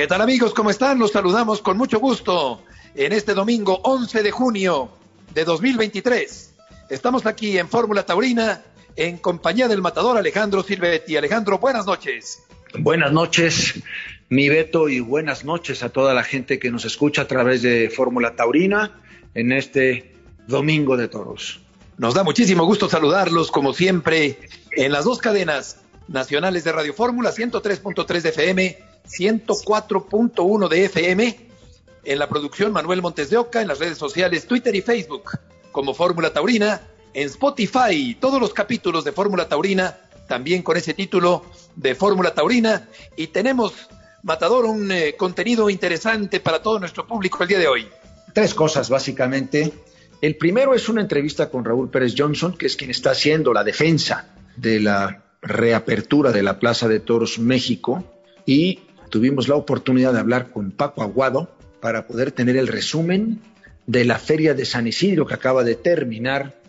¿Qué tal amigos? ¿Cómo están? Los saludamos con mucho gusto en este domingo 11 de junio de 2023. Estamos aquí en Fórmula Taurina en compañía del matador Alejandro Silvetti. Alejandro, buenas noches. Buenas noches, mi Beto, y buenas noches a toda la gente que nos escucha a través de Fórmula Taurina en este domingo de toros. Nos da muchísimo gusto saludarlos, como siempre, en las dos cadenas nacionales de Radio Fórmula, 103.3 de FM 104.1 de FM, en la producción Manuel Montes de Oca, en las redes sociales Twitter y Facebook como Fórmula Taurina, en Spotify todos los capítulos de Fórmula Taurina, también con ese título de Fórmula Taurina, y tenemos, Matador, un eh, contenido interesante para todo nuestro público el día de hoy. Tres cosas, básicamente. El primero es una entrevista con Raúl Pérez Johnson, que es quien está haciendo la defensa de la reapertura de la Plaza de Toros México, y tuvimos la oportunidad de hablar con Paco Aguado para poder tener el resumen de la Feria de San Isidro que acaba de terminar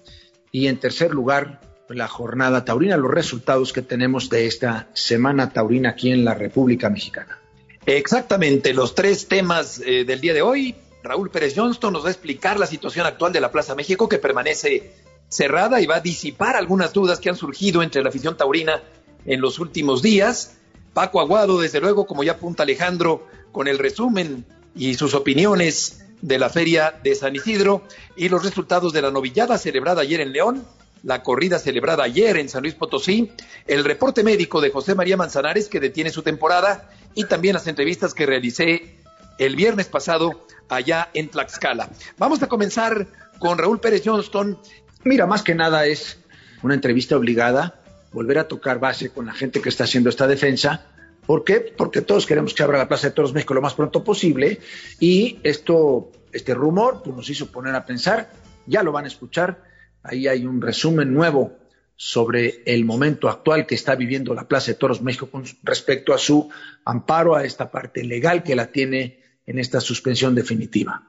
y en tercer lugar la jornada taurina, los resultados que tenemos de esta semana taurina aquí en la República Mexicana. Exactamente, los tres temas eh, del día de hoy. Raúl Pérez Johnston nos va a explicar la situación actual de la Plaza México que permanece cerrada y va a disipar algunas dudas que han surgido entre la afición taurina en los últimos días. Paco Aguado, desde luego, como ya apunta Alejandro, con el resumen y sus opiniones de la feria de San Isidro y los resultados de la novillada celebrada ayer en León, la corrida celebrada ayer en San Luis Potosí, el reporte médico de José María Manzanares que detiene su temporada y también las entrevistas que realicé el viernes pasado allá en Tlaxcala. Vamos a comenzar con Raúl Pérez Johnston. Mira, más que nada es una entrevista obligada volver a tocar base con la gente que está haciendo esta defensa. ¿Por qué? Porque todos queremos que abra la Plaza de Toros México lo más pronto posible y esto, este rumor pues, nos hizo poner a pensar, ya lo van a escuchar, ahí hay un resumen nuevo sobre el momento actual que está viviendo la Plaza de Toros México con respecto a su amparo a esta parte legal que la tiene en esta suspensión definitiva.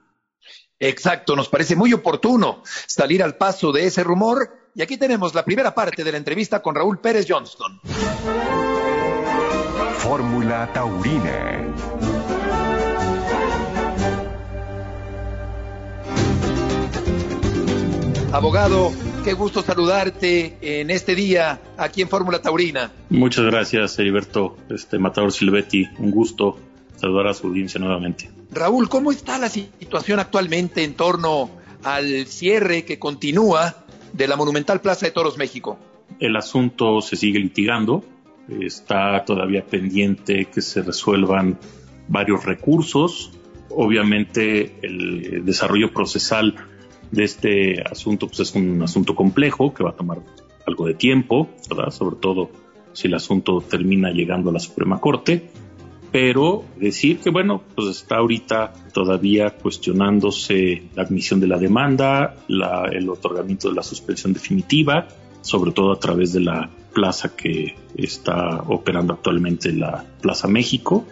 Exacto, nos parece muy oportuno salir al paso de ese rumor y aquí tenemos la primera parte de la entrevista con Raúl Pérez Johnston. Fórmula Taurina. Abogado, qué gusto saludarte en este día aquí en Fórmula Taurina. Muchas gracias, Heriberto, este Matador Silvetti. Un gusto saludar a su audiencia nuevamente. Raúl, ¿cómo está la situación actualmente en torno al cierre que continúa de la Monumental Plaza de Toros México. El asunto se sigue litigando, está todavía pendiente que se resuelvan varios recursos. Obviamente el desarrollo procesal de este asunto pues es un asunto complejo que va a tomar algo de tiempo, sobre todo si el asunto termina llegando a la Suprema Corte pero decir que, bueno, pues está ahorita todavía cuestionándose la admisión de la demanda, el otorgamiento de la suspensión definitiva, sobre todo a través de la plaza que está operando actualmente la Plaza México.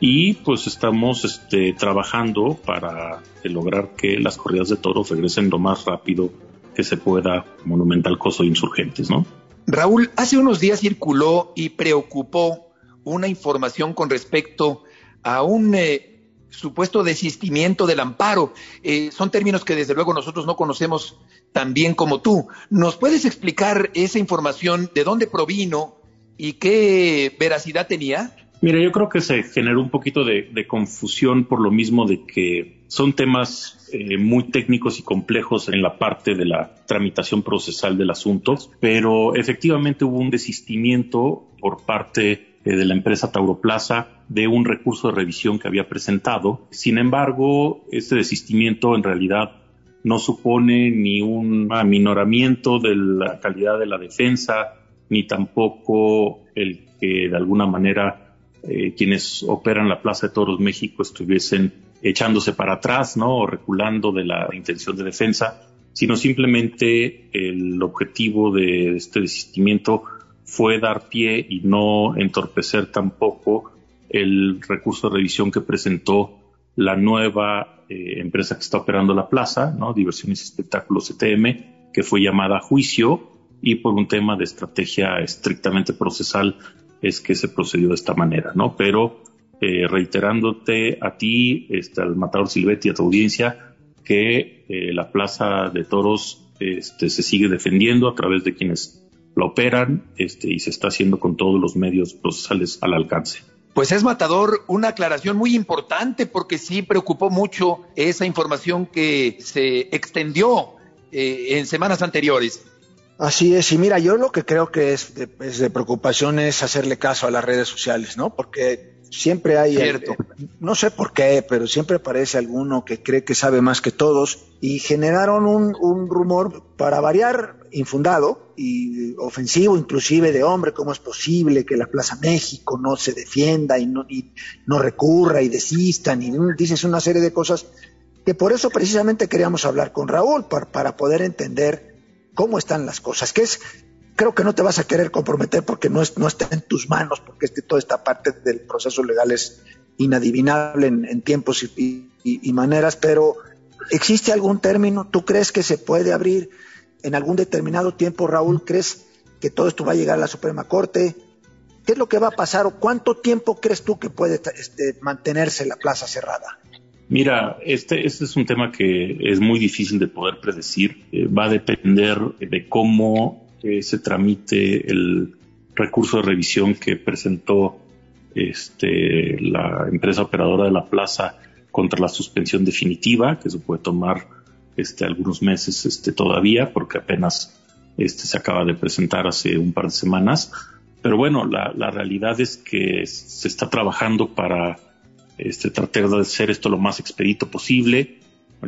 Y pues estamos este, trabajando para lograr que las corridas de toros regresen lo más rápido que se pueda Monumental Coso de Insurgentes, ¿no? Raúl, hace unos días circuló y preocupó una información con respecto a un eh, supuesto desistimiento del amparo. Eh, son términos que desde luego nosotros no conocemos tan bien como tú. ¿Nos puedes explicar esa información, de dónde provino y qué veracidad tenía? Mira, yo creo que se generó un poquito de, confusión por lo mismo de que son temas eh, muy técnicos y complejos en la parte de la tramitación procesal del asunto, pero efectivamente hubo un desistimiento por parte eh, de la empresa Tauroplaza de un recurso de revisión que había presentado. Sin embargo, este desistimiento en realidad no supone ni un aminoramiento de la calidad de la defensa ni tampoco el que de alguna manera eh, quienes operan la Plaza de Toros México estuviesen echándose para atrás, ¿no? O reculando de la intención de defensa, sino simplemente el objetivo de este desistimiento fue dar pie y no entorpecer tampoco el recurso de revisión que presentó la nueva eh, empresa que está operando la plaza, ¿no? Diversiones y Espectáculos ETM, que fue llamada a juicio y por un tema de estrategia estrictamente procesal es que se procedió de esta manera, ¿no? Pero eh, reiterándote a ti, este, al Matador Silvetti a tu audiencia, que eh, la Plaza de Toros este, se sigue defendiendo a través de quienes la operan este, y se está haciendo con todos los medios procesales al alcance. Pues es matador una aclaración muy importante porque sí preocupó mucho esa información que se extendió eh, en semanas anteriores. Así es, y mira, yo lo que creo que es de, es de preocupación es hacerle caso a las redes sociales, ¿no? Porque siempre hay, eh, no sé por qué, pero siempre aparece alguno que cree que sabe más que todos y generaron un, un rumor para variar infundado y ofensivo inclusive de hombre, cómo es posible que la Plaza México no se defienda y no, y no recurra y desistan y dices una serie de cosas que por eso precisamente queríamos hablar con Raúl para, para poder entender cómo están las cosas, que es creo que no te vas a querer comprometer porque no, es, no está en tus manos, porque este, toda esta parte del proceso legal es inadivinable en, tiempos y, maneras, pero ¿existe algún término? ¿Tú crees que se puede abrir en algún determinado tiempo, Raúl? ¿Crees que todo esto va a llegar a la Suprema Corte? ¿Qué es lo que va a pasar o cuánto tiempo crees tú que puede este, mantenerse la plaza cerrada? Mira, este, este es un tema que es muy difícil de poder predecir. Eh, va a depender de cómo que se tramite el recurso de revisión que presentó este, la empresa operadora de la plaza contra la suspensión definitiva, que se puede tomar este, algunos meses este, todavía, porque apenas este, se acaba de presentar hace un par de semanas. Pero bueno, la, la realidad es que se está trabajando para este, tratar de hacer esto lo más expedito posible.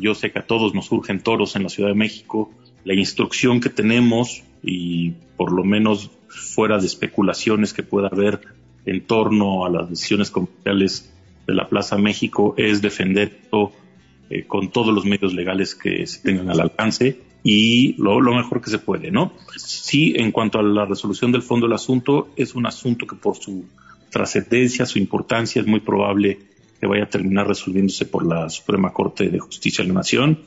Yo sé que a todos nos surgen toros en la Ciudad de México. La instrucción que tenemos y por lo menos fuera de especulaciones que pueda haber en torno a las decisiones comerciales de la Plaza México es defender eh, con todos los medios legales que se tengan al alcance y lo, mejor que se puede, ¿no? Sí, en cuanto a la resolución del fondo del asunto, es un asunto que por su trascendencia, su importancia, es muy probable que vaya a terminar resolviéndose por la Suprema Corte de Justicia de la Nación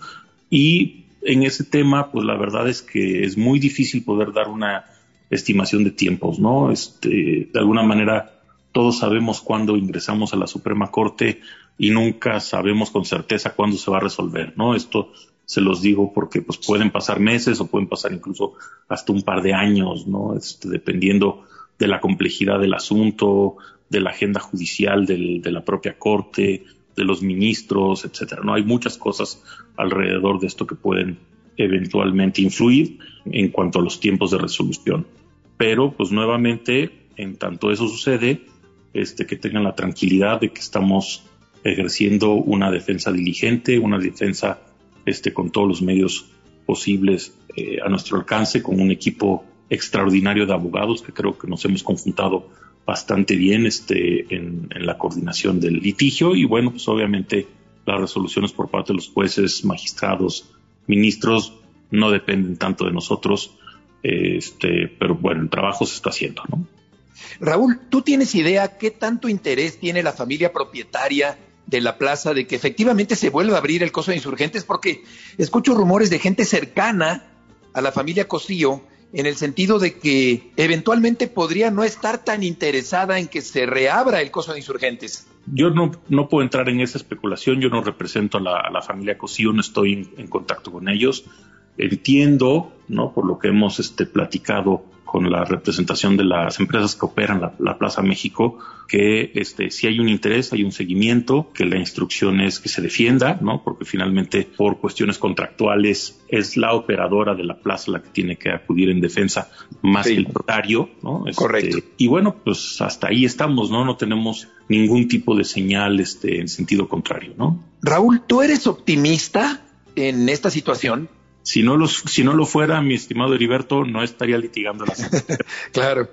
y en ese tema, pues la verdad es que es muy difícil poder dar una estimación de tiempos, ¿no? Este, de alguna manera, todos sabemos cuándo ingresamos a la Suprema Corte y nunca sabemos con certeza cuándo se va a resolver, ¿no? Esto se los digo porque pues pueden pasar meses o pueden pasar incluso hasta un par de años, ¿no? Este, dependiendo de la complejidad del asunto, de la agenda judicial del, de la propia Corte, de los ministros, etcétera. No hay muchas cosas alrededor de esto que pueden eventualmente influir en cuanto a los tiempos de resolución. Pero, pues nuevamente, en tanto eso sucede, este, que tengan la tranquilidad de que estamos ejerciendo una defensa diligente, una defensa este, con todos los medios posibles eh, a nuestro alcance, con un equipo extraordinario de abogados que creo que nos hemos conjuntado bastante bien este, en, la coordinación del litigio y bueno, pues obviamente las resoluciones por parte de los jueces, magistrados, ministros no dependen tanto de nosotros, este, pero bueno, el trabajo se está haciendo, ¿no? Raúl, ¿tú tienes idea qué tanto interés tiene la familia propietaria de la plaza de que efectivamente se vuelva a abrir el coso de insurgentes? Porque escucho rumores de gente cercana a la familia Cosío en el sentido de que eventualmente podría no estar tan interesada en que se reabra el coso de insurgentes. Yo no, no puedo entrar en esa especulación, yo no represento a la, familia Cosío, no estoy en, en, contacto con ellos. Entiendo, ¿no? por lo que hemos este, platicado con la representación de las empresas que operan la, Plaza México, que este, si hay un interés, hay un seguimiento, que la instrucción es que se defienda, ¿no? Porque finalmente, por cuestiones contractuales, es la operadora de la plaza la que tiene que acudir en defensa más que el notario, ¿no? Este, Correcto. Y bueno, pues hasta ahí estamos, ¿no? No tenemos ningún tipo de señal este, en sentido contrario, ¿no? Raúl, ¿tú eres optimista en esta situación? Si no, los, si no lo fuera, mi estimado Heriberto, no estaría litigando la Claro,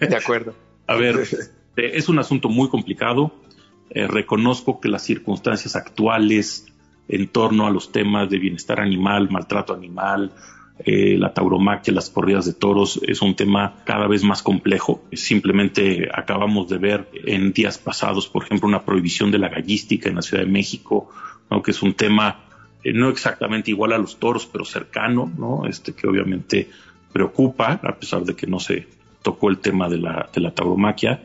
de acuerdo. A ver, es un asunto muy complicado. Eh, reconozco que las circunstancias actuales en torno a los temas de bienestar animal, maltrato animal, eh, la tauromaquia, las corridas de toros, es un tema cada vez más complejo. Simplemente acabamos de ver en días pasados, por ejemplo, una prohibición de la gallística en la Ciudad de México, que es un tema eh, no exactamente igual a los toros, pero cercano, ¿no? Este que obviamente preocupa, a pesar de que no se tocó el tema de la, de la tauromaquia.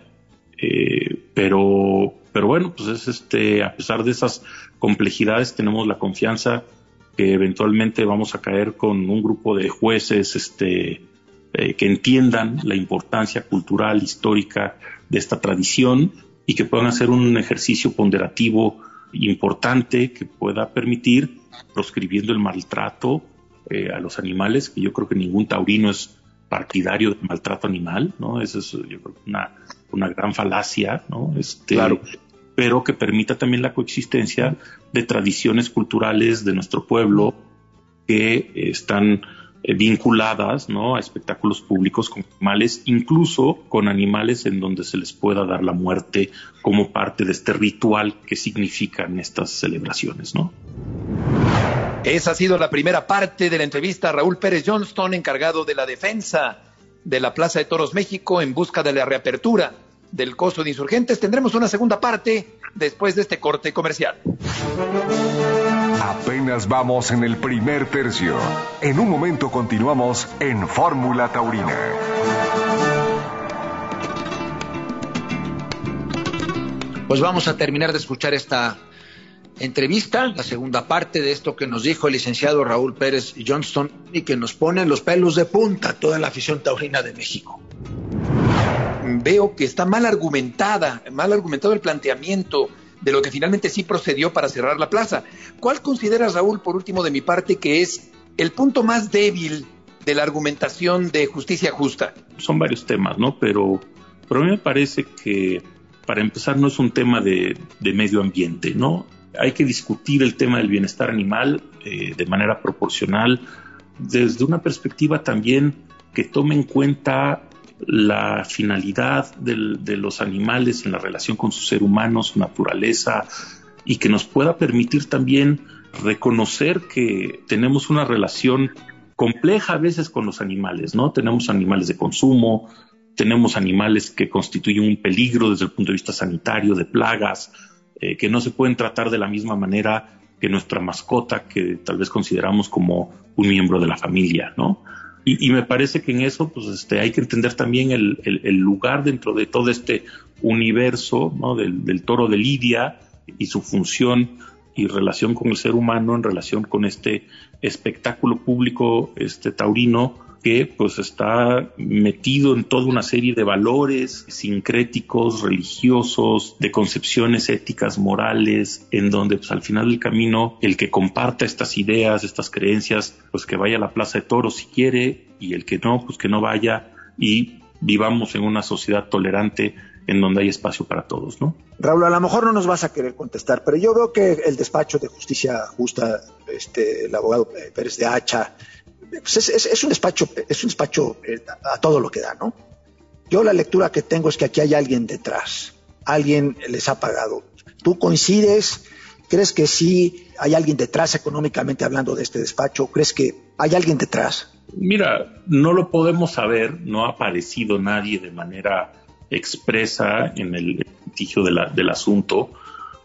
Eh, pero, pero bueno, pues es este, a pesar de esas complejidades, tenemos la confianza que eventualmente vamos a caer con un grupo de jueces este, eh, que entiendan la importancia cultural, histórica de esta tradición y que puedan hacer un ejercicio ponderativo importante que pueda permitir, proscribiendo el maltrato eh, a los animales, que yo creo que ningún taurino es partidario del maltrato animal, ¿no? Esa es yo creo, una, una gran falacia, ¿no? Este, claro pero que permita también la coexistencia de tradiciones culturales de nuestro pueblo que están eh, vinculadas a espectáculos públicos con animales, incluso con animales en donde se les pueda dar la muerte como parte de este ritual que significan estas celebraciones. ¿no? Esa ha sido la primera parte de la entrevista a Raúl Pérez Johnston, encargado de la defensa de la Plaza de Toros México en busca de la reapertura del costo de insurgentes. Tendremos una segunda parte después de este corte comercial. Apenas vamos en el primer tercio. En un momento continuamos en Fórmula Taurina. Pues vamos a terminar de escuchar esta entrevista, la segunda parte de esto que nos dijo el licenciado Raúl Pérez Johnston y que nos pone los pelos de punta toda la afición taurina de México veo que está mal argumentada, mal argumentado el planteamiento de lo que finalmente sí procedió para cerrar la plaza. ¿Cuál consideras, Raúl, por último de mi parte, que es el punto más débil de la argumentación de justicia justa? Son varios temas, ¿no? Pero, pero a mí me parece que, para empezar, no es un tema de, medio ambiente, ¿no? Hay que discutir el tema del bienestar animal eh, de manera proporcional, desde una perspectiva también que tome en cuenta la finalidad de los animales en la relación con su ser humano, su naturaleza, y que nos pueda permitir también reconocer que tenemos una relación compleja a veces con los animales, ¿no? Tenemos animales de consumo, tenemos animales que constituyen un peligro desde el punto de vista sanitario, de plagas, eh, que no se pueden tratar de la misma manera que nuestra mascota, que tal vez consideramos como un miembro de la familia, ¿no? Y, me parece que en eso pues, este, hay que entender también el, lugar dentro de todo este universo ¿no? del, toro de Lidia y su función y relación con el ser humano en relación con este espectáculo público este taurino que pues está metido en toda una serie de valores sincréticos, religiosos, de concepciones éticas, morales, en donde pues al final del camino el que comparta estas ideas, estas creencias, pues que vaya a la Plaza de Toros si quiere y el que no, pues que no vaya y vivamos en una sociedad tolerante en donde hay espacio para todos, ¿no? Raúl, a lo mejor no nos vas a querer contestar, pero yo veo que el despacho de justicia justa, este, el abogado Pérez de Hacha, pues es, un despacho, es un despacho eh, a todo lo que da, ¿no? Yo la lectura que tengo es que aquí hay alguien detrás, alguien les ha pagado. ¿Tú coincides? ¿Crees que sí hay alguien detrás económicamente hablando de este despacho? ¿Crees que hay alguien detrás? Mira, no lo podemos saber, no ha aparecido nadie de manera expresa en el litigio del asunto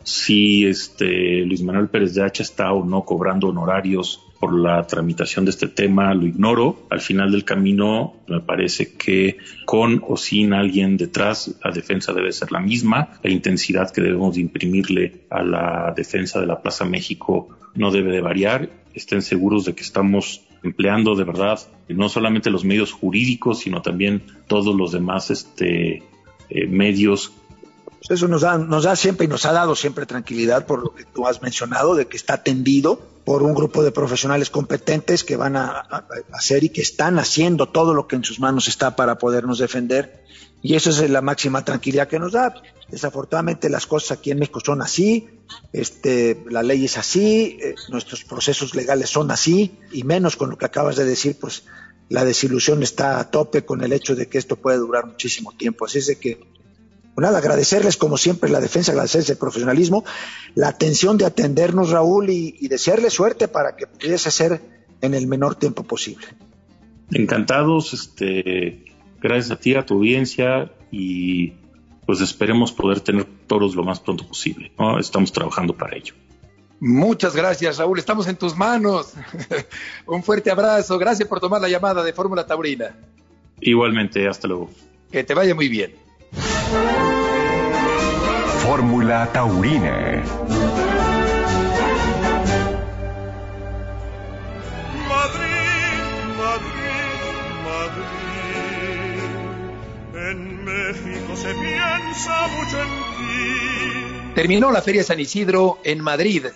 si este Luis Manuel Pérez de Hacha está o no cobrando honorarios por la tramitación de este tema, lo ignoro. Al final del camino, me parece que con o sin alguien detrás, la defensa debe ser la misma. La intensidad que debemos imprimirle a la defensa de la Plaza México no debe de variar. Estén seguros de que estamos empleando de verdad no solamente los medios jurídicos, sino también todos los demás este, eh, medios eso nos da, nos da siempre y nos ha dado siempre tranquilidad por lo que tú has mencionado, de que está atendido por un grupo de profesionales competentes que van a, hacer y que están haciendo todo lo que en sus manos está para podernos defender. Y eso es la máxima tranquilidad que nos da. Desafortunadamente las cosas aquí en México son así, este, la ley es así, eh, nuestros procesos legales son así, y menos con lo que acabas de decir, pues la desilusión está a tope con el hecho de que esto puede durar muchísimo tiempo. Así es de que pues nada, agradecerles como siempre la defensa, agradecerles el profesionalismo, la atención de atendernos, Raúl, y, desearles suerte para que pudiese ser en el menor tiempo posible. Encantados, este, gracias a ti, a tu audiencia, y pues esperemos poder tener toros lo más pronto posible. Estamos trabajando para ello. Muchas gracias, Raúl. Estamos en tus manos. Un fuerte abrazo. Gracias por tomar la llamada de Fórmula Taurina. Igualmente, hasta luego. Que te vaya muy bien. Fórmula Taurina. Madrid, Madrid, Madrid. En México se piensa mucho en ti. Terminó la Feria San Isidro en Madrid.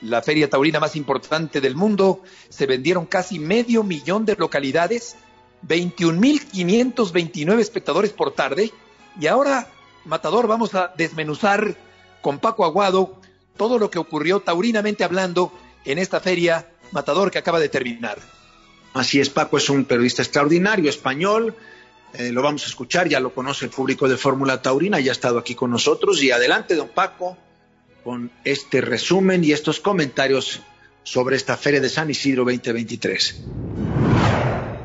La feria taurina más importante del mundo. Se vendieron casi medio millón de localidades, 21.529 espectadores por tarde y ahora, Matador, vamos a desmenuzar con Paco Aguado todo lo que ocurrió taurinamente hablando en esta feria Matador que acaba de terminar. Así es, Paco es un periodista extraordinario, español. Eh, lo vamos a escuchar, ya lo conoce el público de Fórmula Taurina, ya ha estado aquí con nosotros. Y adelante, don Paco, con este resumen y estos comentarios sobre esta Feria de San Isidro 2023.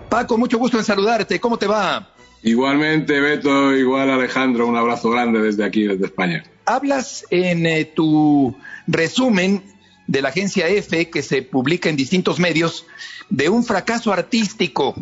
Paco, mucho gusto en saludarte. ¿Cómo te va? Igualmente, Beto, igual Alejandro, un abrazo grande desde aquí, desde España. Hablas en eh, tu resumen de la agencia EFE, que se publica en distintos medios, de un fracaso artístico.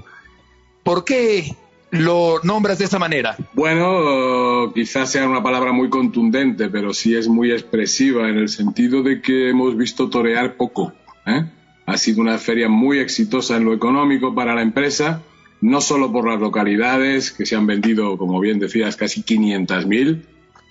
¿Por qué lo nombras de esa manera? Bueno, quizás sea una palabra muy contundente, pero sí es muy expresiva en el sentido de que hemos visto torear poco. ¿eh? Ha sido una feria muy exitosa en lo económico para la empresa, no solo por las localidades, que se han vendido, como bien decías, casi 500.000,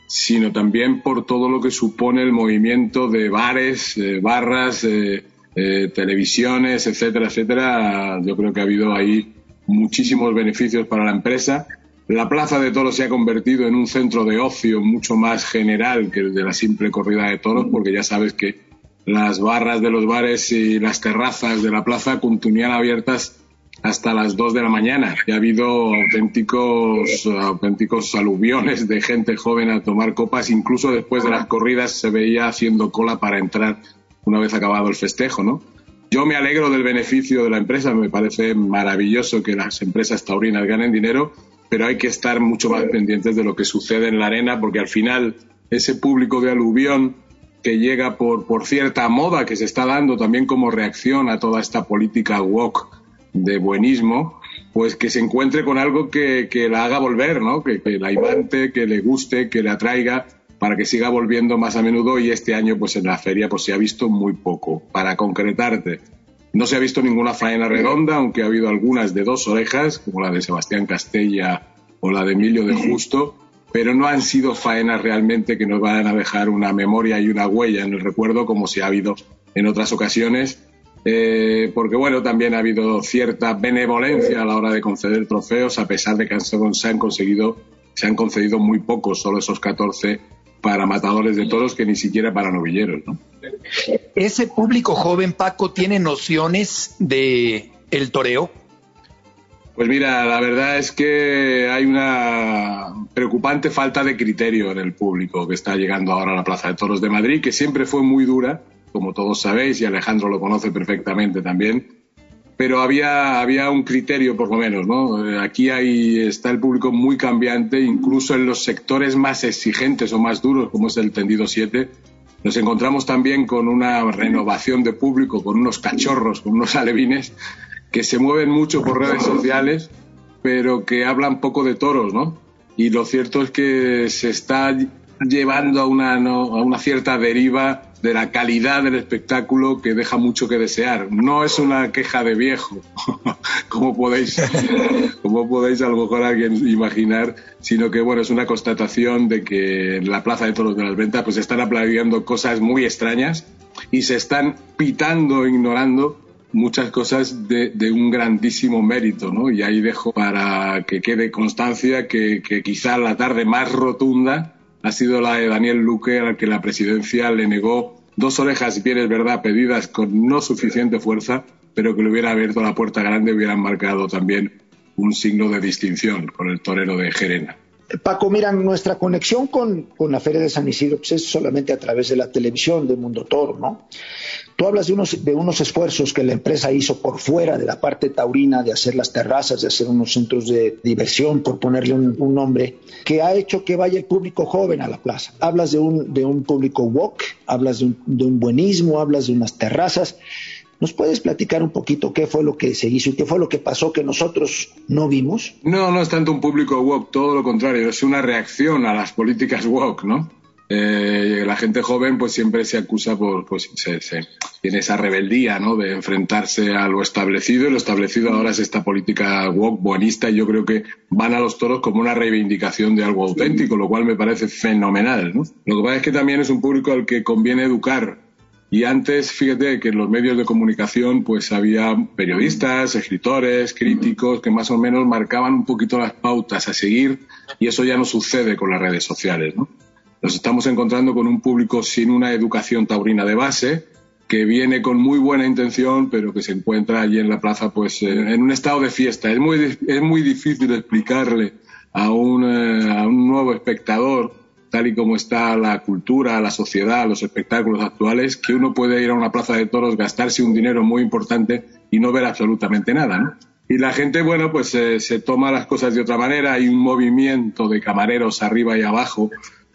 sino también por todo lo que supone el movimiento de bares, eh, barras, eh, eh, televisiones, etcétera, etcétera. Yo creo que ha habido ahí muchísimos beneficios para la empresa. La Plaza de Toros se ha convertido en un centro de ocio mucho más general que el de la simple corrida de toros, porque ya sabes que las barras de los bares y las terrazas de la plaza continúan abiertas hasta las 2 de la mañana. Y ha habido auténticos, auténticos aluviones de gente joven a tomar copas. Incluso después de las corridas se veía haciendo cola para entrar una vez acabado el festejo, ¿no? Yo me alegro del beneficio de la empresa. Me parece maravilloso que las empresas taurinas ganen dinero, pero hay que estar mucho más pendientes de lo que sucede en la arena porque al final ese público de aluvión que llega por, por cierta moda que se está dando también como reacción a toda esta política woke de buenismo, pues que se encuentre con algo que, la haga volver, ¿no? Que, la imante, que le guste, que le atraiga para que siga volviendo más a menudo y este año pues en la feria pues se ha visto muy poco. Para concretarte, no se ha visto ninguna faena redonda, aunque ha habido algunas de dos orejas, como la de Sebastián Castella o la de Emilio de Justo, pero no han sido faenas realmente que nos vayan a dejar una memoria y una huella en el recuerdo como se ha habido en otras ocasiones eh, porque bueno, también ha habido cierta benevolencia a la hora de conceder trofeos, a pesar de que se han conseguido, se han concedido muy pocos, solo esos 14 para matadores de toros que ni siquiera para novilleros, ¿no? Ese público joven, Paco, tiene nociones de el toreo. Pues mira, la verdad es que hay una preocupante falta de criterio en el público que está llegando ahora a la Plaza de Toros de Madrid, que siempre fue muy dura como todos sabéis, y Alejandro lo conoce perfectamente también, pero había, había un criterio por lo menos, ¿no? Eh, aquí hay, está el público muy cambiante, incluso en los sectores más exigentes o más duros, como es el tendido 7, nos encontramos también con una renovación de público, con unos cachorros, con unos alevines, que se mueven mucho por redes sociales, pero que hablan poco de toros, ¿no? Y lo cierto es que se está llevando a una, a una cierta deriva de la calidad del espectáculo que deja mucho que desear. No es una queja de viejo, como podéis, como podéis a lo mejor alguien imaginar, sino que bueno, es una constatación de que en la Plaza de Toros de las Ventas pues están aplaudiendo cosas muy extrañas y se están pitando, ignorando muchas cosas de, un grandísimo mérito, ¿no? Y ahí dejo para que quede constancia que quizá la tarde más rotunda ha sido la de Daniel Luque, al que la presidencia le negó dos orejas, bien es verdad, pedidas con no suficiente fuerza, pero que le hubiera abierto la puerta grande, hubieran marcado también un signo de distinción con el torero de Gerena. Paco, mira, nuestra conexión con, la Feria de San Isidro pues, es solamente a través de la televisión de Mundo Toro, ¿no? Tú hablas de unos, de unos esfuerzos que la empresa hizo por fuera de la parte taurina, de hacer las terrazas, de hacer unos centros de diversión, por ponerle un, nombre, que ha hecho que vaya el público joven a la plaza. Hablas de un, de un público walk, hablas de un, de un buenismo, hablas de unas terrazas. ¿Nos puedes platicar un poquito qué fue lo que se hizo y qué fue lo que pasó que nosotros no vimos? No, no es tanto un público woke, todo lo contrario, es una reacción a las políticas woke, ¿no? Eh, la gente joven pues siempre se acusa por, pues se, tiene esa rebeldía, ¿no? De enfrentarse a lo establecido y lo establecido ahora es esta política woke buenista y yo creo que van a los toros como una reivindicación de algo auténtico, lo cual me parece fenomenal, ¿no? Lo que pasa es que también es un público al que conviene educar y antes, fíjate que en los medios de comunicación pues había periodistas, escritores, críticos que más o menos marcaban un poquito las pautas a seguir y eso ya no sucede con las redes sociales, ¿no? Nos estamos encontrando con un público sin una educación taurina de base, que viene con muy buena intención, pero que se encuentra allí en la plaza pues eh, en un estado de fiesta. Es muy, es muy difícil explicarle a un, eh, a un nuevo espectador tal y como está la cultura, la sociedad, los espectáculos actuales, que uno puede ir a una plaza de toros, gastarse un dinero muy importante y no ver absolutamente nada, ¿no? Y la gente, bueno, pues eh, se toma las cosas de otra manera. Hay un movimiento de camareros arriba y abajo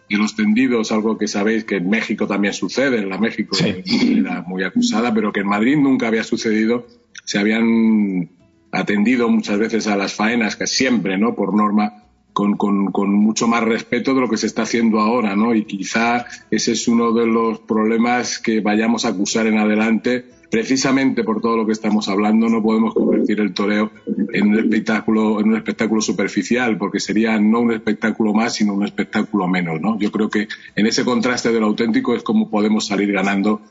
de los tendidos, algo que sabéis que en México también sucede, en la México era muy acusada, pero que en Madrid nunca había sucedido. Se habían atendido muchas veces a las faenas, que siempre, ¿no? Por norma, con, mucho más respeto de lo que se está haciendo ahora, ¿no? Y quizá ese es uno de los problemas que vayamos a acusar en adelante. Precisamente por todo lo que estamos hablando, no podemos convertir el toreo en un espectáculo, superficial, porque sería no un espectáculo más, sino un espectáculo menos, ¿no? Yo creo que en ese contraste de lo auténtico es como podemos salir ganando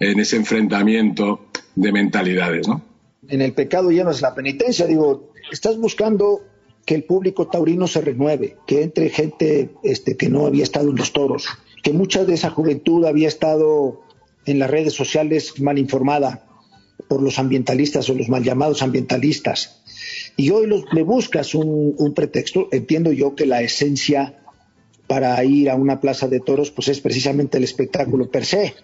en ese enfrentamiento de mentalidades, ¿no? En el pecado lleno es la penitencia, digo, estás buscando que el público taurino se renueve, que entre gente este, que no había estado en los toros, que mucha de esa juventud había estado en las redes sociales mal informada por los ambientalistas o los mal llamados ambientalistas. Y hoy los, le buscas un, un pretexto. Entiendo yo que la esencia para ir a una plaza de toros pues es precisamente el espectáculo per se.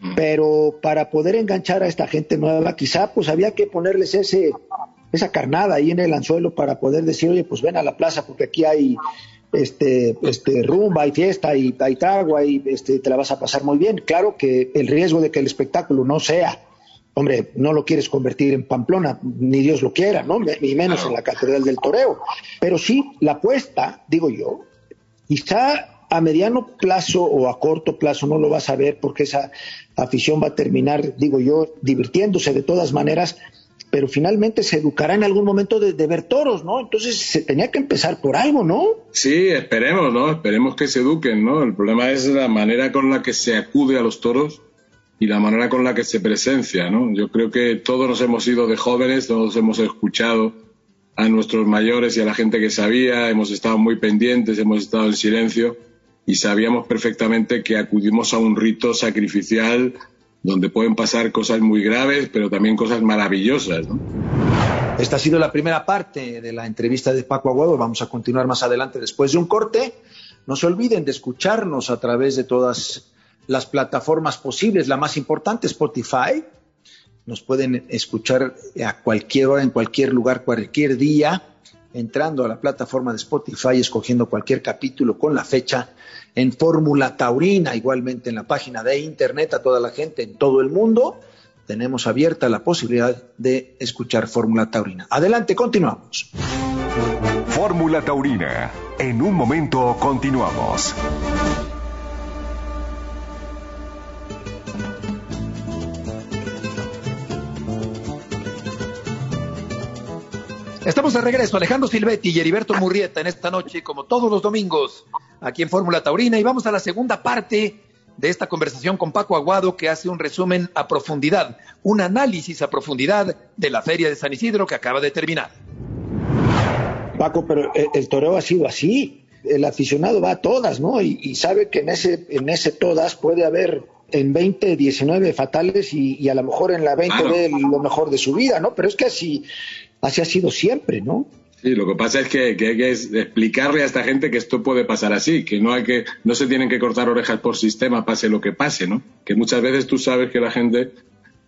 Mm. Pero para poder enganchar a esta gente nueva, quizá pues había que ponerles ese, esa carnada ahí en el anzuelo para poder decir, oye, pues ven a la plaza porque aquí hay este, este rumba, hay fiesta, y hay tragua y este, te la vas a pasar muy bien. Claro que el riesgo de que el espectáculo no sea, hombre, no lo quieres convertir en Pamplona, ni Dios lo quiera, ¿no? Ni menos en la Catedral del Toreo. Pero sí, la apuesta, digo yo, quizá a mediano plazo o a corto plazo no lo vas a ver porque esa afición va a terminar, digo yo, divirtiéndose de todas maneras, pero finalmente se educará en algún momento de, ver toros, ¿no? Entonces se tenía que empezar por algo, ¿no? Sí, esperemos, ¿no? Esperemos que se eduquen, ¿no? El problema es la manera con la que se acude a los toros y la manera con la que se presencia, ¿no? Yo creo que todos nos hemos ido de jóvenes, todos hemos escuchado a nuestros mayores y a la gente que sabía, hemos estado muy pendientes, hemos estado en silencio y sabíamos perfectamente que acudimos a un rito sacrificial donde pueden pasar cosas muy graves, pero también cosas maravillosas. Esta ha sido la primera parte de la entrevista de Paco Aguado. Vamos a continuar más adelante después de un corte. No se olviden de escucharnos a través de todas las plataformas posibles. La más importante, Spotify. Nos pueden escuchar a cualquier hora, en cualquier lugar, cualquier día, entrando a la plataforma de Spotify, escogiendo cualquier capítulo con la fecha en Fórmula Taurina, igualmente en la página de internet a toda la gente en todo el mundo. Tenemos abierta la posibilidad de escuchar Fórmula Taurina. Adelante, continuamos. Fórmula Taurina. En un momento continuamos. Estamos de regreso, Alejandro Silvetti y Heriberto Murrieta en esta noche, como todos los domingos, aquí en Fórmula Taurina. Y vamos a la segunda parte de esta conversación con Paco Aguado, que hace un resumen a profundidad, un análisis a profundidad de la Feria de San Isidro que acaba de terminar. Paco, pero el, el toreo ha sido así. El aficionado va a todas, ¿no? Y, y sabe que en ese, en ese todas puede haber en 20, 19 fatales y, y a lo mejor en la 20 Claro. ve lo mejor de su vida, ¿no? Pero es que así, así ha sido siempre, ¿no? Sí, lo que pasa es que, que hay que explicarle a esta gente que esto puede pasar así, que no hay que, no se tienen que cortar orejas por sistema, pase lo que pase, ¿no? Que muchas veces tú sabes que la gente,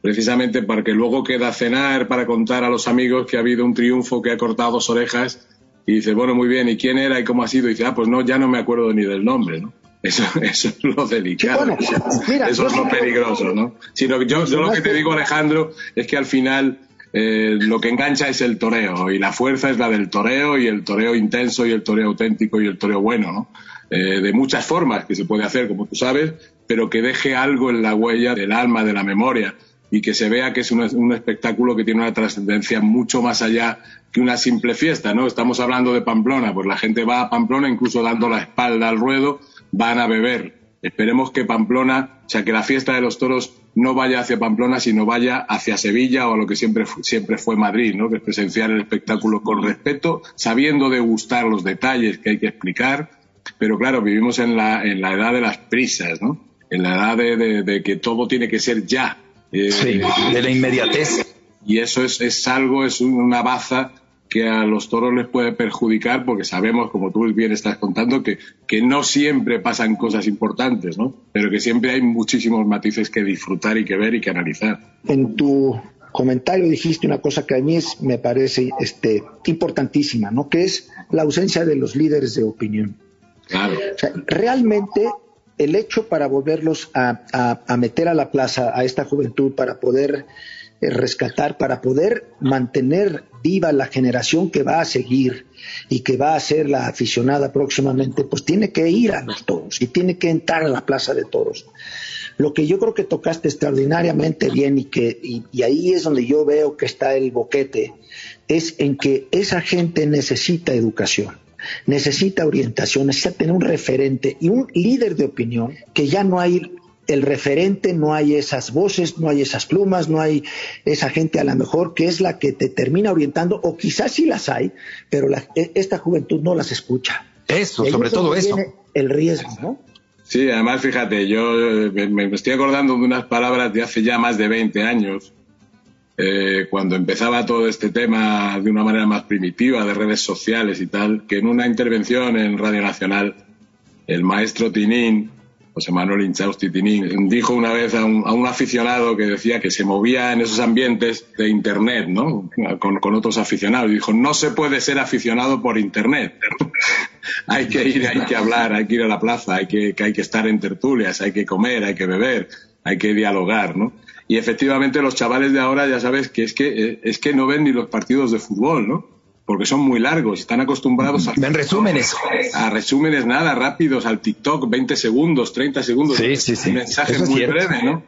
precisamente para que luego queda a cenar, para contar a los amigos que ha habido un triunfo que ha cortado dos orejas, y dice, bueno, muy bien, ¿y quién era y cómo ha sido? Y dice, ah, pues no, ya no me acuerdo ni del nombre, ¿no? Eso, eso es lo delicado. Sí, bueno, mira, eso es lo peligroso, ¿no? Sino que yo, yo lo que te digo, Alejandro, es que al final eh, lo que engancha es el toreo y la fuerza es la del toreo y el toreo intenso y el toreo auténtico y el toreo bueno, ¿no? Eh, de muchas formas que se puede hacer, como tú sabes, pero que deje algo en la huella del alma, de la memoria y que se vea que es un, espectáculo que tiene una trascendencia mucho más allá que una simple fiesta, ¿no? Estamos hablando de Pamplona, pues la gente va a Pamplona incluso dando la espalda al ruedo, van a beber. Esperemos que Pamplona, sea, que la fiesta de los toros no vaya hacia Pamplona, sino vaya hacia Sevilla o a lo que siempre, siempre fue Madrid, ¿no? Que es presenciar el espectáculo con respeto, sabiendo degustar los detalles que hay que explicar, pero claro, vivimos en la, en la edad de las prisas, ¿no? En la edad de, de- de que todo tiene que ser ya. Eh, de la inmediatez. y eso es, es algo, es un- una baza que a los toros les puede perjudicar porque sabemos, como tú bien estás contando, que, que no siempre pasan cosas importantes, ¿no? Pero que siempre hay muchísimos matices que disfrutar y que ver y que analizar. En tu comentario dijiste una cosa que a mí es, me parece este, importantísima, ¿no? Que es la ausencia de los líderes de opinión. Claro. O sea, realmente el hecho para volverlos a, a- a meter a la plaza a esta juventud, para poder rescatar, para poder mantener viva la generación que va a seguir y que va a ser la aficionada próximamente, pues tiene que ir a los toros y tiene que entrar a la plaza de toros. Lo que yo creo que tocaste extraordinariamente bien y que y, y ahí es donde yo veo que está el boquete es en que esa gente necesita educación, necesita orientación, necesita tener un referente y un líder de opinión que ya no hay el referente, no hay esas voces, no hay esas plumas, no hay esa gente a lo mejor que es la que te termina orientando o quizás sí las hay, pero la- e- esta juventud no las escucha. Eso, sobre todo eso. El riesgo, ¿no? Sí, además, fíjate, yo eh, me, me estoy acordando de unas palabras de hace ya más de 20 años, eh, cuando empezaba todo este tema de una manera más primitiva, de redes sociales y tal, que en una intervención en Radio Nacional, el maestro Tinín, José Manuel Inchausti Tinín, dijo una vez a un, aficionado que decía que se movía en esos ambientes de Internet, ¿no? Con, con otros aficionados. Dijo, no se puede ser aficionado por Internet. hay que ir, hay que hablar, hay que ir a la plaza, hay que, que hay que estar en tertulias, hay que comer, hay que beber, hay que dialogar, ¿no? Y efectivamente los chavales de ahora ya sabes que es que eh, es que no ven ni los partidos de fútbol, ¿no? Porque son muy largos, están acostumbrados a Ven resúmenes. a resúmenes nada rápidos al TikTok, 20 segundos, 30 segundos. Sí, sí, sí. Un mensaje Eso es muy cierto. breve, ¿no?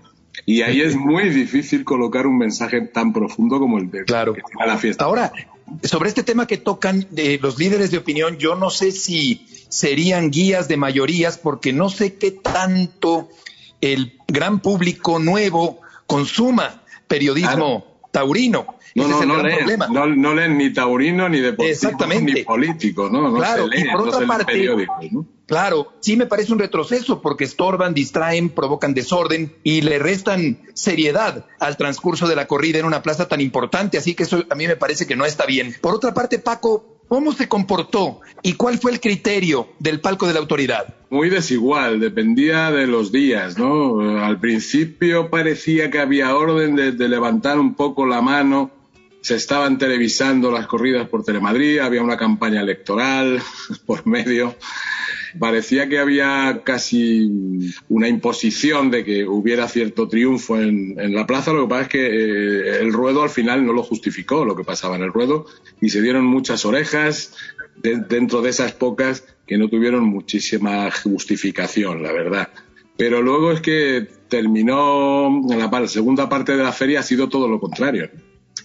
Y ahí es muy difícil colocar un mensaje tan profundo como el de Claro. que la fiesta. Ahora, sobre este tema que tocan de los líderes de opinión, yo no sé si serían guías de mayorías, porque no sé qué tanto el gran público nuevo consuma periodismo taurino. No, no, no leen, no, no leen ni taurino, ni deportivo, ni político, ¿no? No Claro, se y leen, por no otra se parte-. Claro, sí me parece un retroceso porque estorban, distraen, provocan desorden y le restan seriedad al transcurso de la corrida en una plaza tan importante, así que eso a mí me parece que no está bien. Por otra parte, Paco, ¿cómo se comportó y cuál fue el criterio del palco de la autoridad? muy desigual, dependía de los días, ¿no? Al principio parecía que había orden de, de levantar un poco la mano, se estaban televisando las corridas por Telemadrid, había una campaña electoral por medio, parecía que había casi una imposición de que hubiera cierto triunfo en, la plaza, lo que pasa es que eh, el ruedo al final no lo justificó lo que pasaba en el ruedo y se dieron muchas orejas de- dentro de esas pocas que no tuvieron muchísima justificación, la verdad. Pero luego es que terminó, en la par- segunda parte de la feria ha sido todo lo contrario.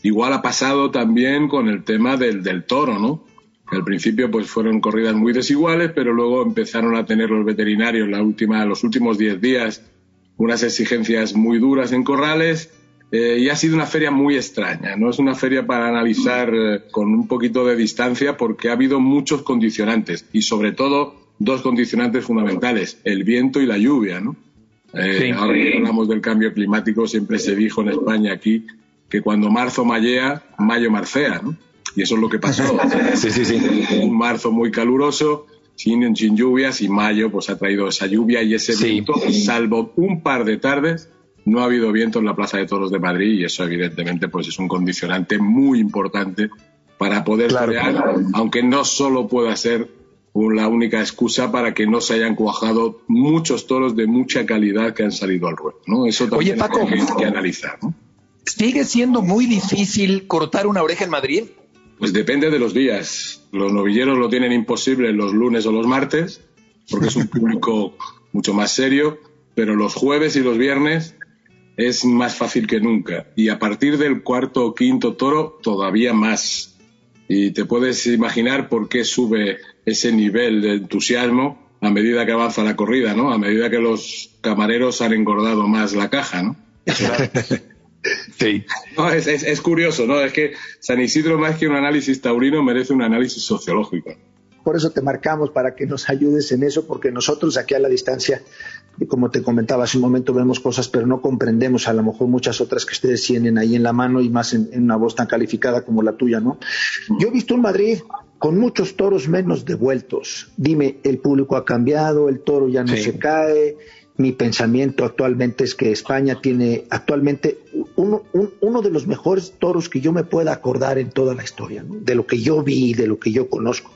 Igual ha pasado también con el tema del, del toro, ¿no? Al principio pues fueron corridas muy desiguales, pero luego empezaron a tener los veterinarios la última, los últimos 10 días unas exigencias muy duras en corrales eh, y ha sido una feria muy extraña. No es una feria para analizar eh, con un poquito de distancia porque ha habido muchos condicionantes y sobre todo dos condicionantes fundamentales, el viento y la lluvia. ¿no? Eh, ahora que hablamos del cambio climático, siempre se dijo en España aquí que cuando marzo mallea, mayo marcea. ¿no? Y eso es lo que pasó. sí, sí, sí. Un marzo muy caluroso, sin, sin lluvias, y mayo pues ha traído esa lluvia y ese viento, salvo un par de tardes, no ha habido viento en la Plaza de Toros de Madrid y eso evidentemente pues es un condicionante muy importante para poder crear, aunque no solo pueda ser la única excusa para que no se hayan cuajado muchos toros de mucha calidad que han salido al ruedo, ¿no? Eso también hay que, analizar, ¿no? ¿Sigue siendo muy difícil cortar una oreja en Madrid? Pues depende de los días. Los novilleros lo tienen imposible los lunes o los martes, porque es un público mucho más serio, pero los jueves y los viernes es más fácil que nunca. Y a partir del cuarto o quinto toro, todavía más. Y te puedes imaginar por qué sube ese nivel de entusiasmo a medida que avanza la corrida, ¿no? A medida que los camareros han engordado más la caja, ¿no? Sí. No, es, es, curioso, ¿no? Es que San Isidro, más que un análisis taurino, merece un análisis sociológico. Por eso te marcamos para que nos ayudes en eso, porque nosotros aquí a la distancia, como te comentaba hace un momento, vemos cosas, pero no comprendemos a lo mejor muchas otras que ustedes tienen ahí en la mano y más en, una voz tan calificada como la tuya, ¿no? Yo he visto un Madrid con muchos toros menos devueltos. Dime, el público ha cambiado, el toro ya no se cae, mi pensamiento actualmente es que España tiene actualmente uno, uno, de los mejores toros que yo me pueda acordar en toda la historia, de lo que yo vi, de lo que yo conozco.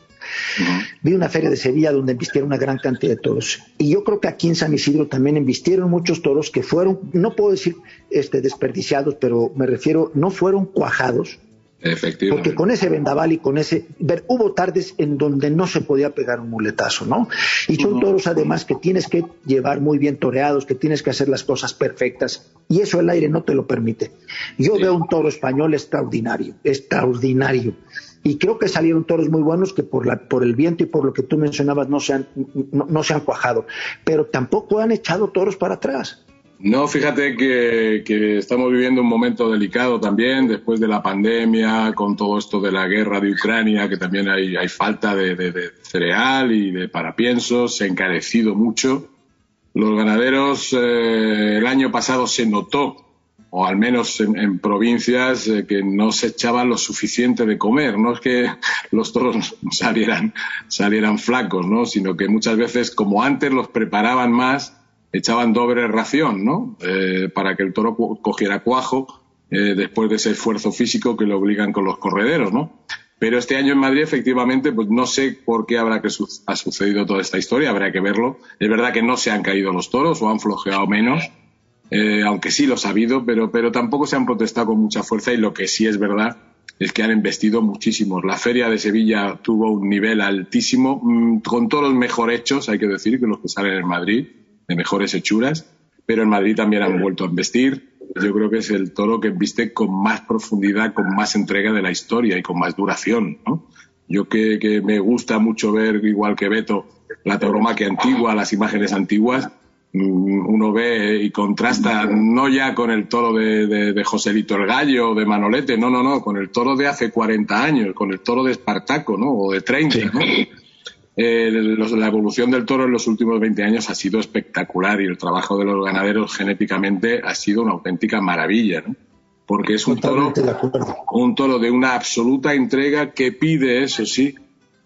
Vi una feria de Sevilla donde embistieron una gran cantidad de toros. Y yo creo que aquí en San Isidro también embistieron muchos toros que fueron, no puedo decir este, desperdiciados, pero me refiero, no fueron cuajados, porque con ese vendaval y con ese... Ver, hubo tardes en donde no se podía pegar un muletazo, ¿no? Y son toros además que tienes que llevar muy bien toreados, que tienes que hacer las cosas perfectas. Y eso el aire no te lo permite. Yo veo un toro español extraordinario, extraordinario. Y creo que salieron toros muy buenos que por, la, por el viento y por lo que tú mencionabas no se han, no se han cuajado. Pero tampoco han echado toros para atrás. No, fíjate que, estamos viviendo un momento delicado también, después de la pandemia, con todo esto de la guerra de Ucrania, que también hay, falta de, cereal y de parapiensos, se ha encarecido mucho. Los ganaderos eh, el año pasado se notó, o al menos en, provincias, eh, que no se echaba lo suficiente de comer. No es que los toros salieran, salieran flacos, ¿no? sino que muchas veces, como antes, los preparaban más echaban doble ración, ¿no? Eh, para que el toro cogiera cuajo eh, después de ese esfuerzo físico que le obligan con los correderos, ¿no? Pero este año en Madrid, efectivamente, pues no sé por qué habrá que ha sucedido toda esta historia, habrá que verlo. Es verdad que no se han caído los toros o han flojeado menos, eh, aunque sí los ha habido, pero, pero tampoco se han protestado con mucha fuerza y lo que sí es verdad es que han investido muchísimos. La feria de Sevilla tuvo un nivel altísimo, mm, con toros mejor hechos, hay que decir, que los que salen en Madrid de mejores hechuras, pero en Madrid también han vuelto a investir. Yo creo que es el toro que viste con más profundidad, con más entrega de la historia y con más duración. ¿no? Yo que, me gusta mucho ver, igual que Beto, la tauromaquia antigua, las imágenes antiguas, mm, uno ve y contrasta no ya con el toro de, de, de, Joselito el Gallo o de Manolete, no, no, no, con el toro de hace 40 años, con el toro de Espartaco, ¿no? O de 30, ¿no? Eh, la evolución del toro en los últimos 20 años ha sido espectacular y el trabajo de los ganaderos genéticamente ha sido una auténtica maravilla, ¿no? Porque es un toro, un toro de una absoluta entrega que pide, eso sí,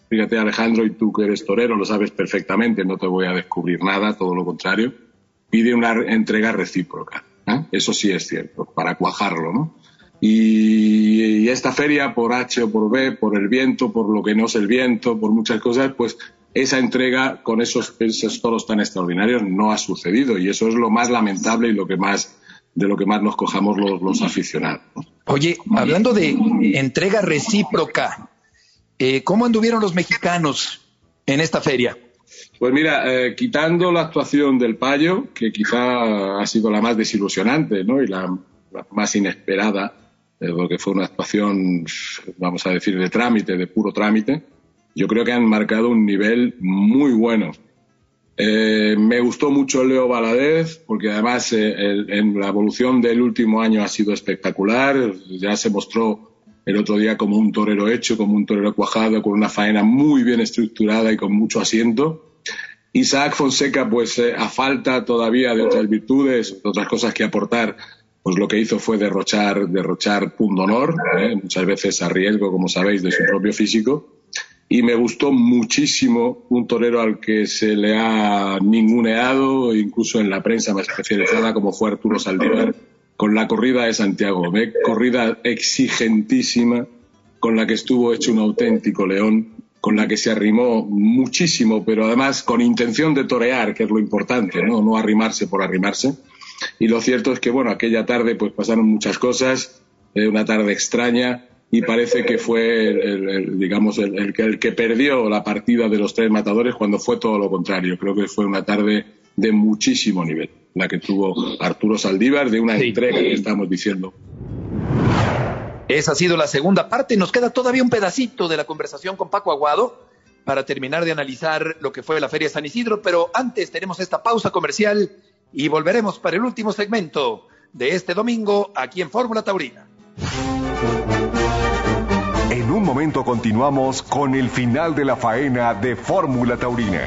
fíjate Alejandro y tú que eres torero lo sabes perfectamente, no te voy a descubrir nada, todo lo contrario, pide una entrega recíproca. ¿eh? Eso sí es cierto, para cuajarlo, ¿no? Y, esta feria, por H o por B, por el viento, por lo que no es el viento, por muchas cosas, pues esa entrega con esos, esos toros tan extraordinarios no ha sucedido y eso es lo más lamentable y lo que más de lo que más nos cojamos los, aficionados. Oye, hablando de entrega recíproca, eh, ¿cómo anduvieron los mexicanos en esta feria? Pues mira, eh, quitando la actuación del Payo, que quizá ha sido la más desilusionante ¿no? y la más inesperada, eh, porque fue una actuación, vamos a decir, de trámite, de puro trámite. Yo creo que han marcado un nivel muy bueno. Eh, me gustó mucho Leo Valadez, porque además eh, en la evolución del último año ha sido espectacular. Ya se mostró el otro día como un torero hecho, como un torero cuajado, con una faena muy bien estructurada y con mucho asiento. Isaac Fonseca, pues a falta todavía de otras virtudes, de otras cosas que aportar, pues lo que hizo fue derrochar, derrochar punto honor, ¿eh? muchas veces a riesgo, como sabéis, de su propio físico. Y me gustó muchísimo un torero al que se le ha ninguneado, incluso en la prensa más especializada, como fue Arturo Saldívar, con la corrida de Santiago. ¿eh? Corrida exigentísima, con la que estuvo hecho un auténtico león, con la que se arrimó muchísimo, pero además con intención de torear, que es lo importante, no, no arrimarse por arrimarse y lo cierto es que, bueno, aquella tarde pues pasaron muchas cosas, eh, una tarde extraña y parece que fue, el, digamos, el, el, que perdió la partida de los tres matadores cuando fue todo lo contrario. Creo que fue una tarde de muchísimo nivel, la que tuvo Arturo Saldívar, de una entrega que estamos diciendo. Esa ha sido la segunda parte. Nos queda todavía un pedacito de la conversación con Paco Aguado para terminar de analizar lo que fue la Feria San Isidro, pero antes tenemos esta pausa comercial y volveremos para el último segmento de este domingo aquí en Fórmula Taurina. En un momento continuamos con el final de la faena de Fórmula Taurina.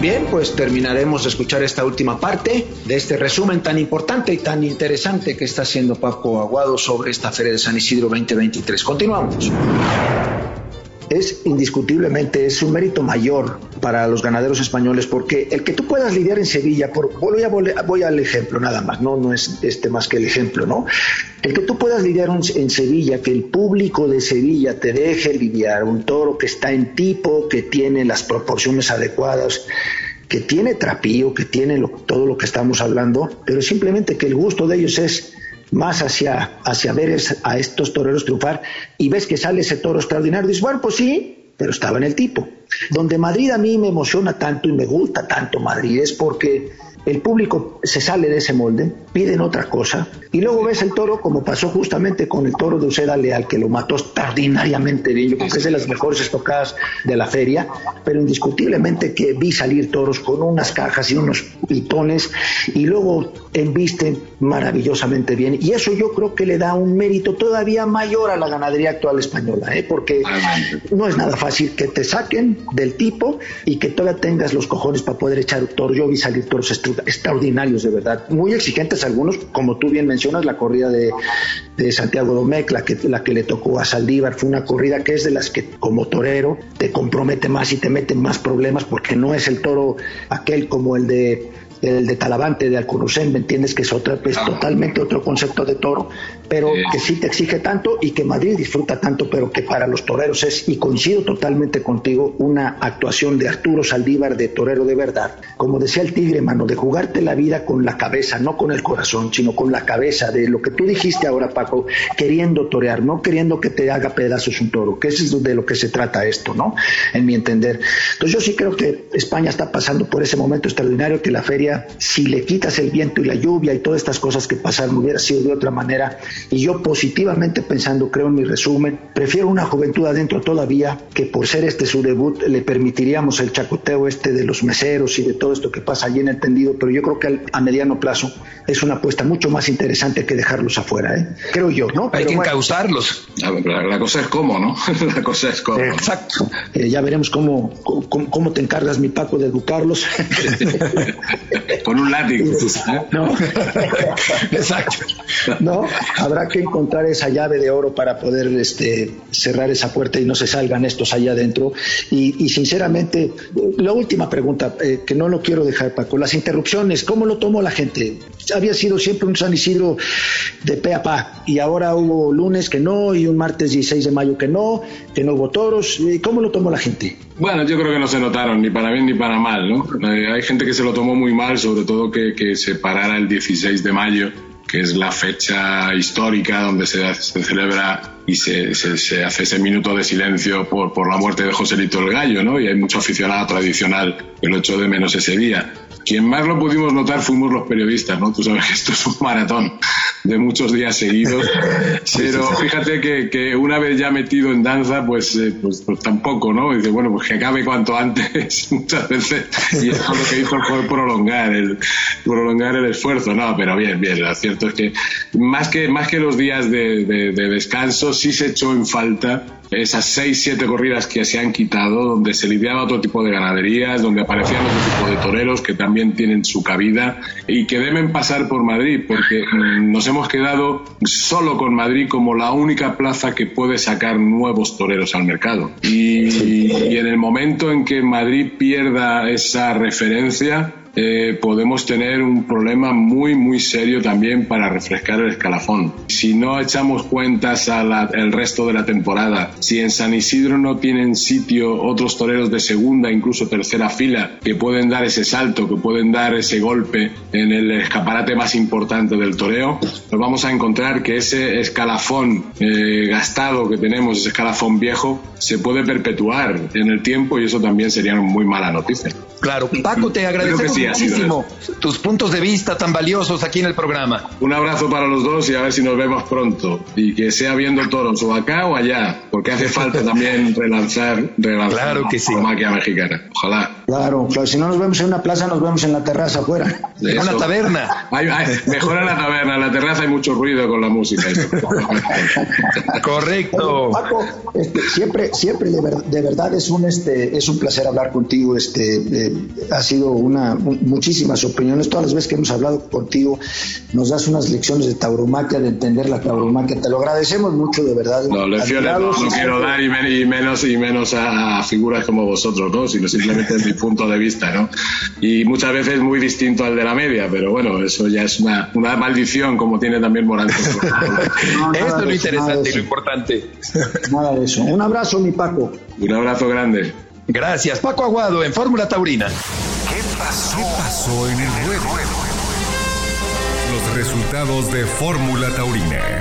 Bien, pues terminaremos de escuchar esta última parte de este resumen tan importante y tan interesante que está haciendo Paco Aguado sobre esta Feria de San Isidro 2023. Continuamos es indiscutiblemente es un mérito mayor para los ganaderos españoles porque el que tú puedas lidiar en Sevilla, por, voy, a, voy al ejemplo nada más, no, no es este más que el ejemplo, ¿no? El que tú puedas lidiar en Sevilla, que el público de Sevilla te deje lidiar un toro que está en tipo, que tiene las proporciones adecuadas, que tiene trapío, que tiene todo lo que estamos hablando, pero simplemente que el gusto de ellos es más hacia, hacia ver a estos toreros triunfar y ves que sale ese toro extraordinario, dices, bueno, pues sí, pero estaba en el tipo. Donde Madrid a mí me emociona tanto y me gusta tanto Madrid es porque el público se sale de ese molde, piden otra cosa, y luego ves el toro como pasó justamente con el toro de Uceda Leal, que lo mató extraordinariamente bien, yo creo que es de las mejores estocadas de la feria, pero indiscutiblemente que vi salir toros con unas cajas y unos pitones, y luego embisten maravillosamente bien, y eso yo creo que le da un mérito todavía mayor a la ganadería actual española, ¿eh? porque no es nada fácil que te saquen del tipo y que todavía tengas los cojones para poder echar toro. Yo vi salir toros de verdad. Muy exigentes algunos, como tú bien mencionas, la corrida de, Santiago Domecq, la que, la que le tocó a Saldívar, fue una corrida que es de las que como torero te compromete más y te mete más problemas porque no es el toro aquel como el de el de Talavante, de Alcurusén, ¿me entiendes? Que es otra, pues, totalmente otro concepto de toro, pero que sí te exige tanto y que Madrid disfruta tanto, pero que para los toreros es, y coincido totalmente contigo, una actuación de Arturo Saldívar de torero de verdad. Como decía el tigre, mano, de jugarte la vida con la cabeza, no con el corazón, sino con la cabeza, de lo que tú dijiste ahora, Paco, queriendo torear, no queriendo que te haga pedazos un toro, que eso es de lo que se trata esto, ¿no? En mi entender. Entonces yo sí creo que España está pasando por ese momento extraordinario que la feria, si le quitas el viento y la lluvia y todas estas cosas que pasaron, hubiera sido de otra manera y yo positivamente pensando, creo en mi resumen, prefiero una juventud adentro todavía que por ser este su debut le permitiríamos el chacoteo este de los meseros y de todo esto que pasa allí en el tendido, pero yo creo que a mediano plazo es una apuesta mucho más interesante que dejarlos afuera, ¿eh? creo yo, ¿no? Hay que encauzarlos. La, cosa es cómo, ¿no? la cosa es cómo. Exacto. Eh, ya veremos cómo, cómo, te encargas, mi Paco, de educarlos. Con un látigo. No. Exacto. No, habrá que encontrar esa llave de oro para poder este, cerrar esa puerta y no se salgan estos allá adentro. Y, sinceramente, la última pregunta, eh, que no lo quiero dejar, Paco, las interrupciones, ¿cómo lo tomó la gente? Había sido siempre un San Isidro de pe a pa, y ahora hubo lunes que no, y un martes 16 de mayo que no, que no hubo toros. ¿Cómo lo tomó la gente? Bueno, yo creo que no se notaron ni para bien ni para mal, ¿no? Eh, hay gente que se lo tomó muy mal, sobre todo que, que se parara el 16 de mayo que es la fecha histórica donde se, celebra y se, se, hace ese minuto de silencio por, por la muerte de Joselito el Gallo, ¿no? Y hay mucho aficionado tradicional que lo echó de menos ese día. Quien más lo pudimos notar fuimos los periodistas, ¿no? Tú sabes que esto es un maratón de muchos días seguidos, pero fíjate que, que, una vez ya metido en danza, pues, eh, pues, pues, tampoco, ¿no? Dice, bueno, pues que acabe cuanto antes, muchas veces, y eso lo que hizo fue prolongar el, prolongar el esfuerzo, no, pero bien, bien, lo cierto es que más que, más que los días de, de, de descanso, sí se echó en falta esas seis, siete corridas que se han quitado, donde se lidiaba otro tipo de ganaderías, donde aparecían otro tipo de toreros que también tienen su cabida y que deben pasar por Madrid, porque mm, nos hemos quedado solo con Madrid como la única plaza que puede sacar nuevos toreros al mercado. Y, y en el momento en que Madrid pierda esa referencia, eh, podemos tener un problema muy, muy serio también para refrescar el escalafón. Si no echamos cuentas al resto de la temporada, si en San Isidro no tienen sitio otros toreros de segunda, incluso tercera fila, que pueden dar ese salto, que pueden dar ese golpe en el escaparate más importante del toreo, nos vamos a encontrar que ese escalafón eh, gastado que tenemos, ese escalafón viejo, se puede perpetuar en el tiempo y eso también sería una muy mala noticia. Claro, Paco, te agradecemos muchísimo tus puntos de vista tan valiosos aquí en el programa. Un abrazo para los dos y a ver si nos vemos pronto. Y que sea viendo toros o acá o allá, porque hace falta también relanzar, relanzar claro que la máquina mexicana. Ojalá. Claro, claro, si no nos vemos en una plaza, nos vemos en la terraza afuera. En una taberna. mejor en la taberna, en la terraza hay mucho ruido con la música. Correcto. Paco, este, siempre, siempre de, verdad es un, este, es un placer hablar contigo. Este, eh, ha sido una, muchísimas opiniones. Todas las veces que hemos hablado contigo, nos das unas lecciones de tauromaquia, de entender la tauromaquia. Te lo agradecemos mucho, de verdad. No, lecciones no, quiero dar y, menos y menos a, figuras como vosotros, ¿no? Sino simplemente desde mi punto de vista, ¿no? Y muchas veces muy distinto al de la media, pero bueno, eso ya es una, una maldición, como tiene también Morales. Esto es lo interesante y lo importante. Nada de eso. Un abrazo, mi Paco. Un abrazo grande. Gracias, Paco Aguado, en Fórmula Taurina. ¿Qué pasó? ¿Qué pasó en el ruedo? Los resultados de Fórmula Taurina.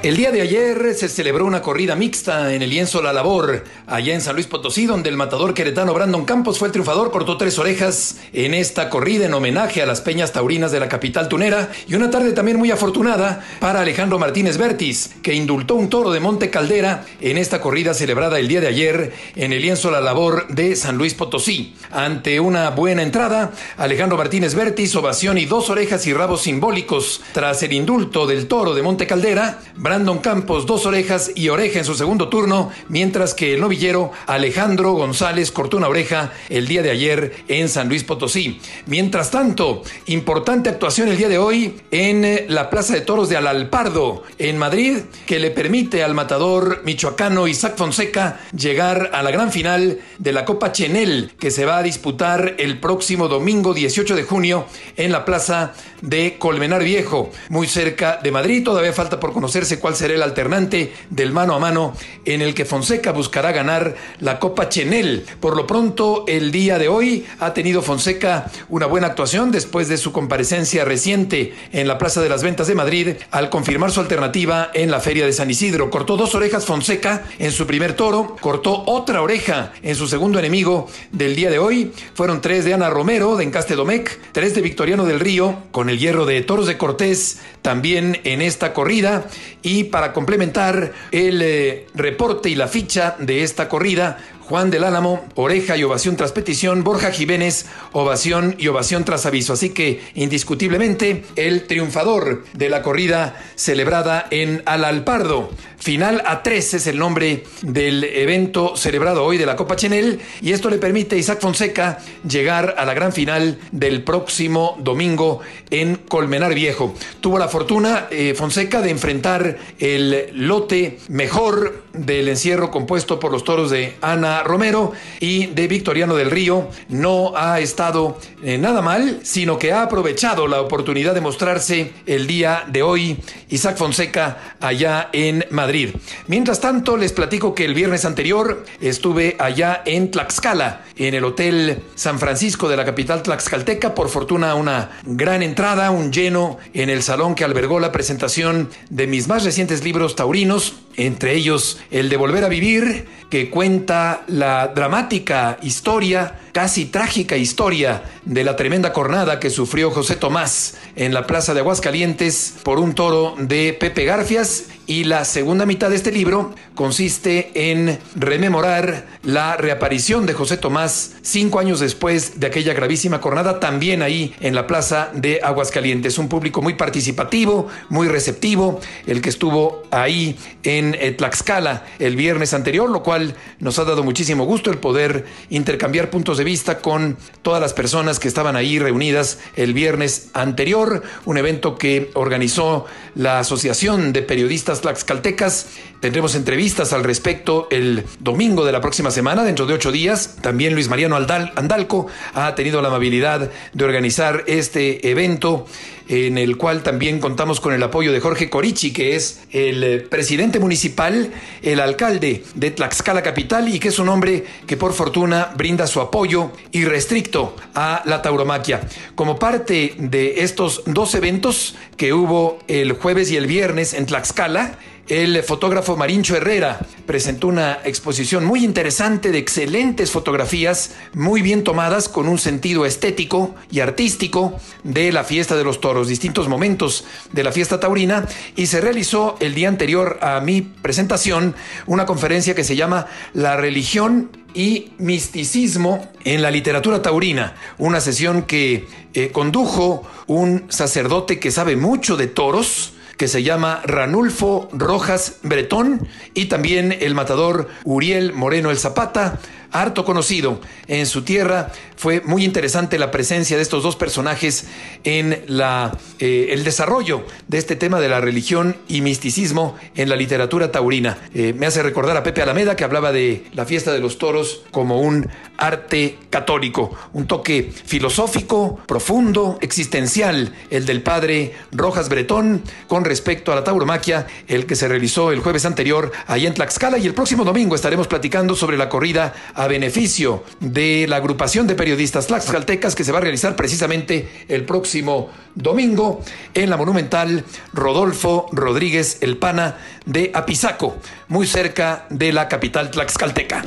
El día de ayer se celebró una corrida mixta en el lienzo La Labor, allá en San Luis Potosí, donde el matador queretano Brandon Campos fue el triunfador, cortó tres orejas en esta corrida en homenaje a las peñas taurinas de la capital tunera y una tarde también muy afortunada para Alejandro Martínez Bertis, que indultó un toro de Monte Caldera en esta corrida celebrada el día de ayer en el lienzo La Labor de San Luis Potosí. Ante una buena entrada, Alejandro Martínez Bertis, ovación y dos orejas y rabos simbólicos tras el indulto del toro de Monte Caldera, Brandon Campos dos orejas y oreja en su segundo turno, mientras que el novillero Alejandro González cortó una oreja el día de ayer en San Luis Potosí. Mientras tanto, importante actuación el día de hoy en la Plaza de Toros de Alalpardo, en Madrid, que le permite al matador michoacano Isaac Fonseca llegar a la gran final de la Copa Chenel, que se va a disputar el próximo domingo 18 de junio en la Plaza de Colmenar Viejo, muy cerca de Madrid. Todavía falta por conocerse cuál será el alternante del mano a mano en el que Fonseca buscará ganar la Copa Chenel. Por lo pronto, el día de hoy ha tenido Fonseca una buena actuación después de su comparecencia reciente en la Plaza de las Ventas de Madrid al confirmar su alternativa en la Feria de San Isidro. Cortó dos orejas Fonseca en su primer toro, cortó otra oreja en su segundo enemigo del día de hoy. Fueron tres de Ana Romero de Encaste Domecq, tres de Victoriano del Río con el hierro de Toros de Cortés también en esta corrida y para complementar el eh, reporte y la ficha de esta corrida, Juan del Álamo, oreja y ovación tras petición, Borja Jiménez, ovación y ovación tras aviso. Así que indiscutiblemente el triunfador de la corrida celebrada en Alalpardo. Final a tres es el nombre del evento celebrado hoy de la Copa Chenel y esto le permite a Isaac Fonseca llegar a la gran final del próximo domingo en Colmenar Viejo. Tuvo la fortuna eh, Fonseca de enfrentar el lote mejor del encierro compuesto por los toros de Ana Romero y de Victoriano del Río. No ha estado eh, nada mal, sino que ha aprovechado la oportunidad de mostrarse el día de hoy Isaac Fonseca allá en Madrid Mientras tanto, les platico que el viernes anterior estuve allá en Tlaxcala, en el Hotel San Francisco de la capital tlaxcalteca. Por fortuna, una gran entrada, un lleno en el salón que albergó la presentación de mis más recientes libros taurinos, entre ellos el de Volver a Vivir, que cuenta la dramática historia, casi trágica historia de la tremenda cornada que sufrió José Tomás en la plaza de Aguascalientes por un toro de Pepe Garfias y la segunda mitad de este libro consiste en rememorar la reaparición de José Tomás cinco años después de aquella gravísima cornada, también ahí en la plaza de Aguascalientes. Un público muy participativo, muy receptivo, el que estuvo ahí en eh, Tlaxcala el viernes anterior, lo cual nos ha dado muchísimo gusto el poder intercambiar puntos de vista con todas las personas que estaban ahí reunidas el viernes anterior, un evento que organizó la Asociación de Periodistas tlaxcaltecas. Tendremos entrevistas al respecto el domingo de la próxima semana, dentro de ocho días. También Luis Mariano Andalco ha tenido la amabilidad de organizar este evento en el cual también contamos con el apoyo de Jorge Corichi, que es el eh, presidente municipal, el alcalde de Tlaxcala Capital y que es un hombre que por fortuna brinda su apoyo irrestricto a la tauromaquia. Como parte de estos dos eventos que hubo el jueves y el viernes en Tlaxcala, el fotógrafo Marincho Herrera presentó una exposición muy interesante de excelentes fotografías, muy bien tomadas con un sentido estético y artístico de la fiesta de los toros, distintos momentos de la fiesta taurina, y se realizó el día anterior a mi presentación una conferencia que se llama La religión y misticismo en la literatura taurina, una sesión que eh, condujo un sacerdote que sabe mucho de toros, que se llama Ranulfo Rojas Bretón y también el matador Uriel Moreno el Zapata, harto conocido en su tierra. Fue muy interesante la presencia de estos dos personajes en la, eh, el desarrollo de este tema de la religión y misticismo en la literatura taurina. Eh, me hace recordar a Pepe Alameda que hablaba de la fiesta de los toros como un arte católico, un toque filosófico, profundo, existencial, el del padre Rojas Bretón con respecto a la tauromaquia, el que se realizó el jueves anterior allá en Tlaxcala y el próximo domingo estaremos platicando sobre la corrida a beneficio de la agrupación de periodistas tlaxcaltecas que se va a realizar precisamente el próximo domingo en la monumental Rodolfo Rodríguez El Pana de Apizaco, muy cerca de la capital tlaxcalteca.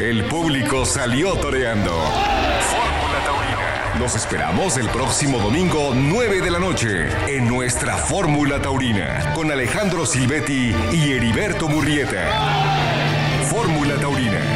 El público salió toreando. Los esperamos el próximo domingo 9 de la noche en nuestra Fórmula Taurina con Alejandro Silvetti y Heriberto Murrieta. Fórmula Taurina